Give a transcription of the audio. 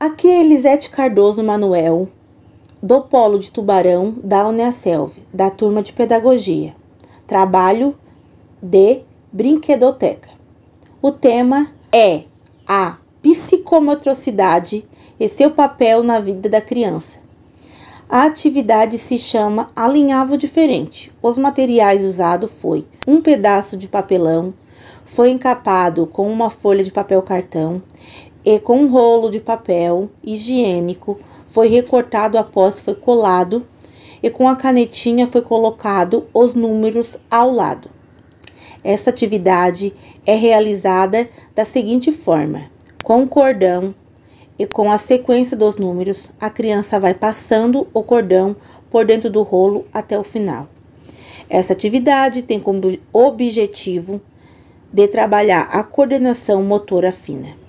Aqui é Elisete Cardoso Manuel, do Polo de Tubarão da Uneaselv, da turma de Pedagogia. Trabalho de Brinquedoteca. O tema é a psicomotricidade e seu papel na vida da criança. A atividade se chama Alinhavo Diferente. Os materiais usados foi um pedaço de papelão, foi encapado com uma folha de papel cartão e com um rolo de papel higiênico, foi recortado após foi colado e com a canetinha foi colocado os números ao lado. Esta atividade é realizada da seguinte forma: com o cordão e com a sequência dos números, a criança vai passando o cordão por dentro do rolo até o final. Essa atividade tem como objetivo de trabalhar a coordenação motora fina.